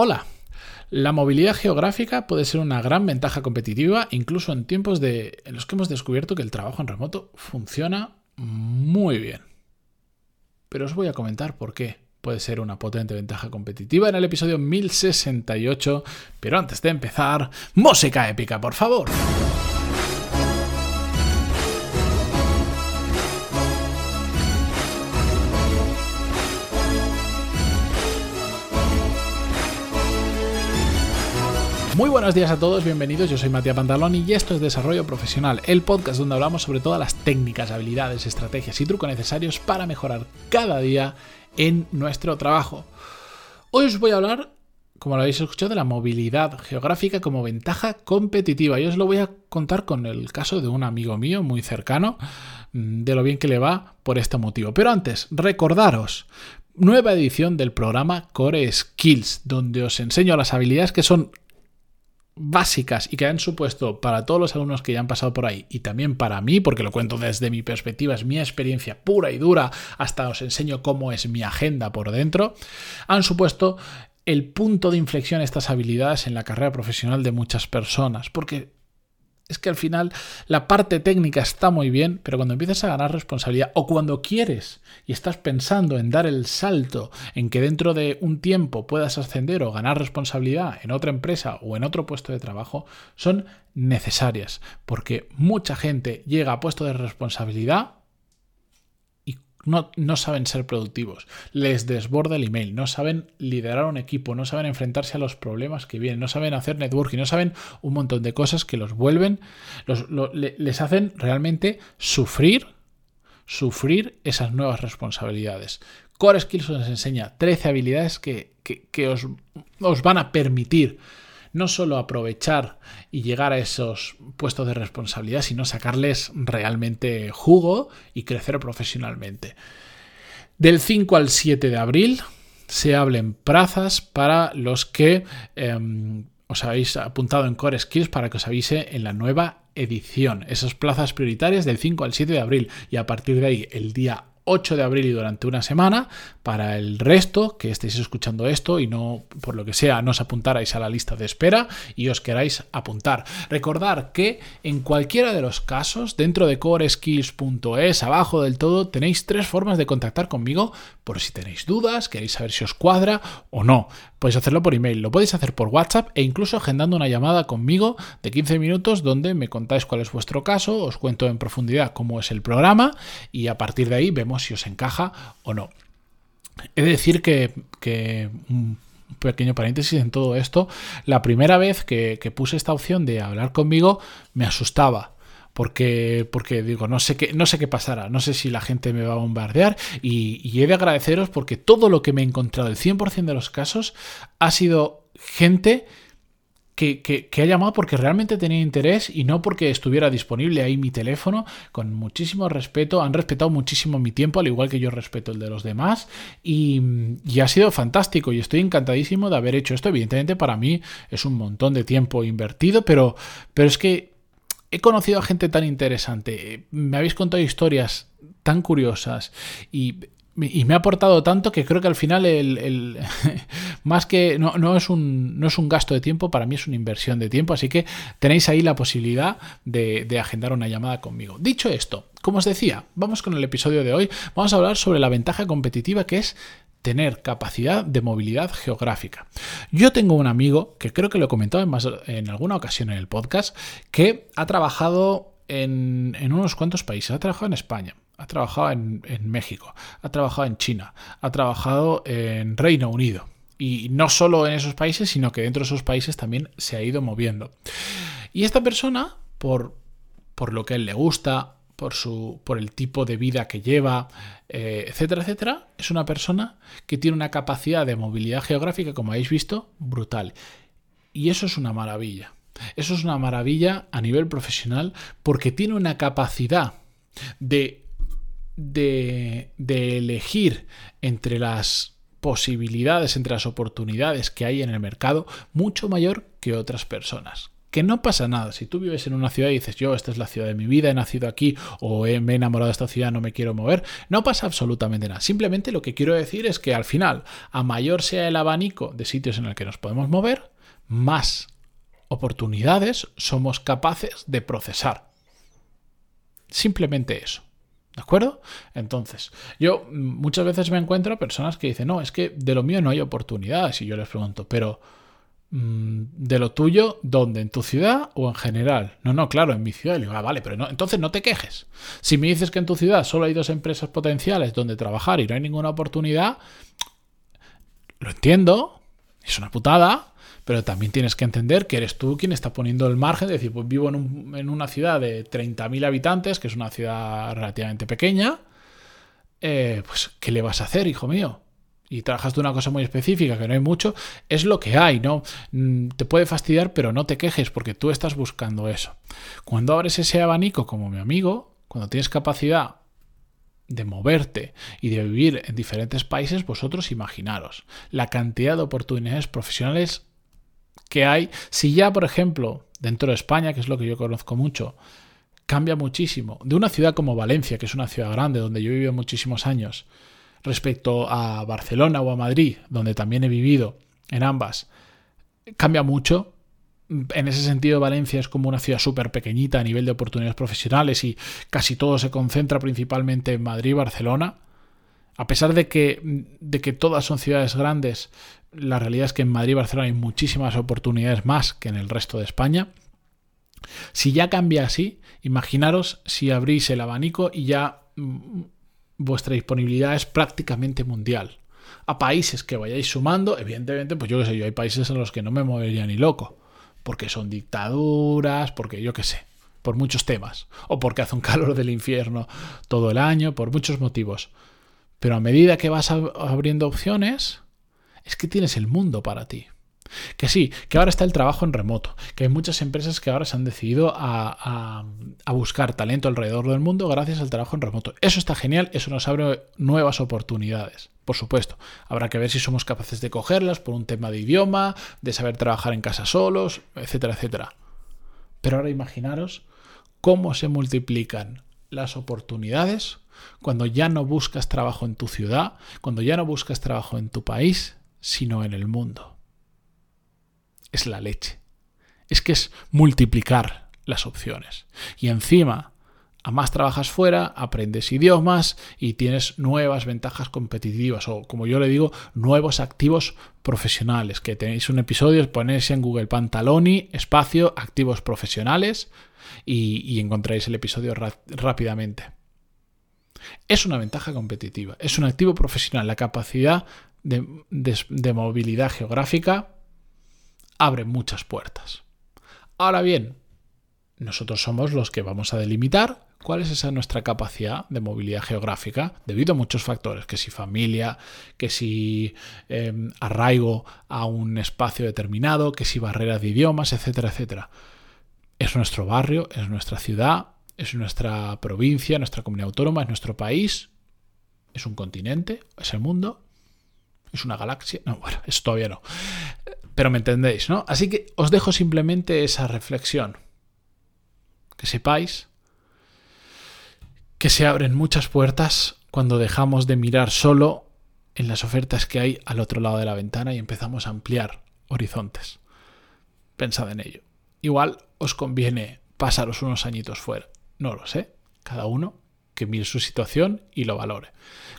Hola. La movilidad geográfica puede ser una gran ventaja competitiva, incluso en tiempos de, en los que hemos descubierto que el trabajo en remoto funciona muy bien. Pero os voy a comentar por qué puede ser una potente ventaja competitiva en el episodio 1068. Pero antes de empezar, música épica, por favor. Muy buenos días a todos, bienvenidos. Yo soy Matías Pantaloni y esto es Desarrollo Profesional, el podcast donde hablamos sobre todas las técnicas, habilidades, estrategias y trucos necesarios para mejorar cada día en nuestro trabajo. Hoy os voy a hablar, como lo habéis escuchado, de la movilidad geográfica como ventaja competitiva. Y os lo voy a contar con el caso de un amigo mío muy cercano, mm, de lo bien que le va por este motivo. Pero antes, recordaros, nueva edición del programa Core Skills, donde os enseño las habilidades que son básicas y que han supuesto para todos los alumnos que ya han pasado por ahí y también para mí, porque lo cuento desde mi perspectiva, es mi experiencia pura y dura, hasta os enseño cómo es mi agenda por dentro, han supuesto el punto de inflexión estas habilidades en la carrera profesional de muchas personas, porque es que al final la parte técnica está muy bien, pero cuando empiezas a ganar responsabilidad o cuando quieres y estás pensando en dar el salto en que dentro de un tiempo puedas ascender o ganar responsabilidad en otra empresa o en otro puesto de trabajo, son necesarias, porque mucha gente llega a puesto de responsabilidad no, saben ser productivos, les desborda el email, no saben liderar un equipo, no saben enfrentarse a los problemas que vienen, no saben hacer networking, no saben un montón de cosas que los vuelven, les hacen realmente sufrir, sufrir esas nuevas responsabilidades. Core Skills os enseña 13 habilidades que, os, os van a permitir no solo aprovechar y llegar a esos puestos de responsabilidad, sino sacarles realmente jugo y crecer profesionalmente. Del 5 al 7 de abril se hablen plazas para los que em, os habéis apuntado en Core Skills para que os avise en la nueva edición. Esas plazas prioritarias del 5 al 7 de abril y a partir de ahí el día 8 de abril y durante una semana. Para el resto, que estéis escuchando esto y no, por lo que sea, no os apuntarais a la lista de espera y os queráis apuntar. Recordar que en cualquiera de los casos, dentro de coreskills.es, abajo del todo, tenéis tres formas de contactar conmigo por si tenéis dudas, queréis saber si os cuadra o no. Podéis hacerlo por email, lo podéis hacer por WhatsApp e incluso agendando una llamada conmigo de 15 minutos donde me contáis cuál es vuestro caso, os cuento en profundidad cómo es el programa y a partir de ahí vemos si os encaja o no. He de decir que, un pequeño paréntesis en todo esto, la primera vez que, puse esta opción de hablar conmigo me asustaba porque, porque digo, no sé, qué, no sé qué pasará, no sé si la gente me va a bombardear y, y he de agradeceros porque todo lo que me he encontrado, el 100% de los casos, ha sido gente que, ha llamado porque realmente tenía interés y no porque estuviera disponible ahí mi teléfono, con muchísimo respeto, han respetado muchísimo mi tiempo, al igual que yo respeto el de los demás, y, y ha sido fantástico y estoy encantadísimo de haber hecho esto. Evidentemente para mí es un montón de tiempo invertido, pero, pero es que he conocido a gente tan interesante, me habéis contado historias tan curiosas y y me ha aportado tanto que creo que al final el, más que no, es un, no es un gasto de tiempo, para mí es una inversión de tiempo, así que tenéis ahí la posibilidad de, de agendar una llamada conmigo. Dicho esto, como os decía, vamos con el episodio de hoy, vamos a hablar sobre la ventaja competitiva que es tener capacidad de movilidad geográfica. Yo tengo un amigo, que creo que lo he comentado en, más, en alguna ocasión en el podcast, que ha trabajado en, unos cuantos países, ha trabajado en España, ha trabajado en, México, ha trabajado en China, ha trabajado en Reino Unido. Y no solo en esos países, sino que dentro de esos países también se ha ido moviendo. Y esta persona, por, por lo que a él le gusta, por, su, por el tipo de vida que lleva, eh, etcétera, etcétera, es una persona que tiene una capacidad de movilidad geográfica, como habéis visto, brutal. Y eso es una maravilla. Eso es una maravilla a nivel profesional porque tiene una capacidad de de, elegir entre las posibilidades, entre las oportunidades que hay en el mercado, mucho mayor que otras personas. que no pasa nada. Si tú vives en una ciudad y dices, yo, esta es la ciudad de mi vida, he nacido aquí o me he enamorado de esta ciudad, no me quiero mover, no pasa absolutamente nada. Simplemente lo que quiero decir es que al final, a mayor sea el abanico de sitios en el que nos podemos mover, más oportunidades somos capaces de procesar. Simplemente eso. ¿De acuerdo? Entonces, yo muchas veces me encuentro personas que dicen, no, es que de lo mío no hay oportunidades. Y yo les pregunto, pero Mm, de lo tuyo, ¿dónde? ¿En tu ciudad o en general? No, no, claro, en mi ciudad. Y digo, ah, vale, pero no, entonces no te quejes. Si me dices que en tu ciudad solo hay dos empresas potenciales donde trabajar y no hay ninguna oportunidad, lo entiendo, es una putada, pero también tienes que entender que eres tú quien está poniendo el margen de decir, pues vivo en, en una ciudad de 30.000 habitantes, que es una ciudad relativamente pequeña, eh, pues ¿qué le vas a hacer, hijo mío? y trabajas de una cosa muy específica, que no hay mucho, es lo que hay, ¿no? Mm, te puede fastidiar, pero no te quejes porque tú estás buscando eso. Cuando abres ese abanico como mi amigo, cuando tienes capacidad de moverte y de vivir en diferentes países, vosotros imaginaros la cantidad de oportunidades profesionales que hay. Si ya, por ejemplo, dentro de España, que es lo que yo conozco mucho, cambia muchísimo. De una ciudad como Valencia, que es una ciudad grande donde yo he vivido muchísimos años, respecto a Barcelona o a Madrid, donde también he vivido en ambas, cambia mucho. En ese sentido, Valencia es como una ciudad súper pequeñita a nivel de oportunidades profesionales y casi todo se concentra principalmente en Madrid y Barcelona. A pesar de que, de que todas son ciudades grandes, la realidad es que en Madrid y Barcelona hay muchísimas oportunidades más que en el resto de España. Si ya cambia así, imaginaros si abrís el abanico y ya mm, vuestra disponibilidad es prácticamente mundial. A países que vayáis sumando, evidentemente, pues yo qué sé, yo hay países en los que no me movería ni loco, porque son dictaduras, porque yo qué sé, por muchos temas, o porque hace un calor del infierno todo el año, por muchos motivos. Pero a medida que vas abriendo opciones, es que tienes el mundo para ti. Que sí, que ahora está el trabajo en remoto, que hay muchas empresas que ahora se han decidido a, buscar talento alrededor del mundo gracias al trabajo en remoto. Eso está genial, eso nos abre nuevas oportunidades. Por supuesto, habrá que ver si somos capaces de cogerlas por un tema de idioma, de saber trabajar en casa solos, etcétera, etcétera. Pero ahora imaginaros cómo se multiplican las oportunidades cuando ya no buscas trabajo en tu ciudad, cuando ya no buscas trabajo en tu país, sino en el mundo es la leche. Es que es multiplicar las opciones. Y encima, a más trabajas fuera, aprendes idiomas y tienes nuevas ventajas competitivas o, como yo le digo, nuevos activos profesionales. Que tenéis un episodio, ponéis en Google Pantaloni, espacio, activos profesionales y, encontráis el episodio rápidamente. Es una ventaja competitiva, es un activo profesional, la capacidad de movilidad geográfica abre muchas puertas. Ahora bien, nosotros somos los que vamos a delimitar cuál es esa nuestra capacidad de movilidad geográfica debido a muchos factores, que si familia, que si em, arraigo a un espacio determinado, que si barreras de idiomas, etcétera, etcétera. Es nuestro barrio, es nuestra ciudad, es nuestra provincia, nuestra comunidad autónoma, es nuestro país, es un continente, es el mundo, es una galaxia. No, bueno, eso todavía no. Pero me entendéis, ¿no? Así que os dejo simplemente esa reflexión. Que sepáis que se abren muchas puertas cuando dejamos de mirar solo en las ofertas que hay al otro lado de la ventana y empezamos a ampliar horizontes. Pensad en ello. Igual os conviene pasaros unos añitos fuera. No lo sé. Cada uno que mire su situación y lo valore.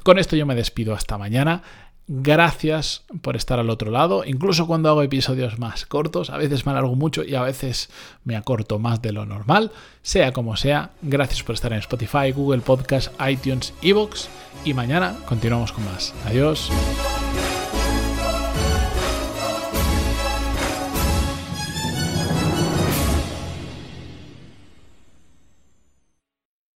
Con esto yo me despido hasta mañana. Gracias por estar al otro lado. Incluso cuando hago episodios más cortos, a veces me alargo mucho y a veces me acorto más de lo normal. Sea como sea, gracias por estar en Spotify, Google Podcast, iTunes, Evox y mañana continuamos con más. Adiós.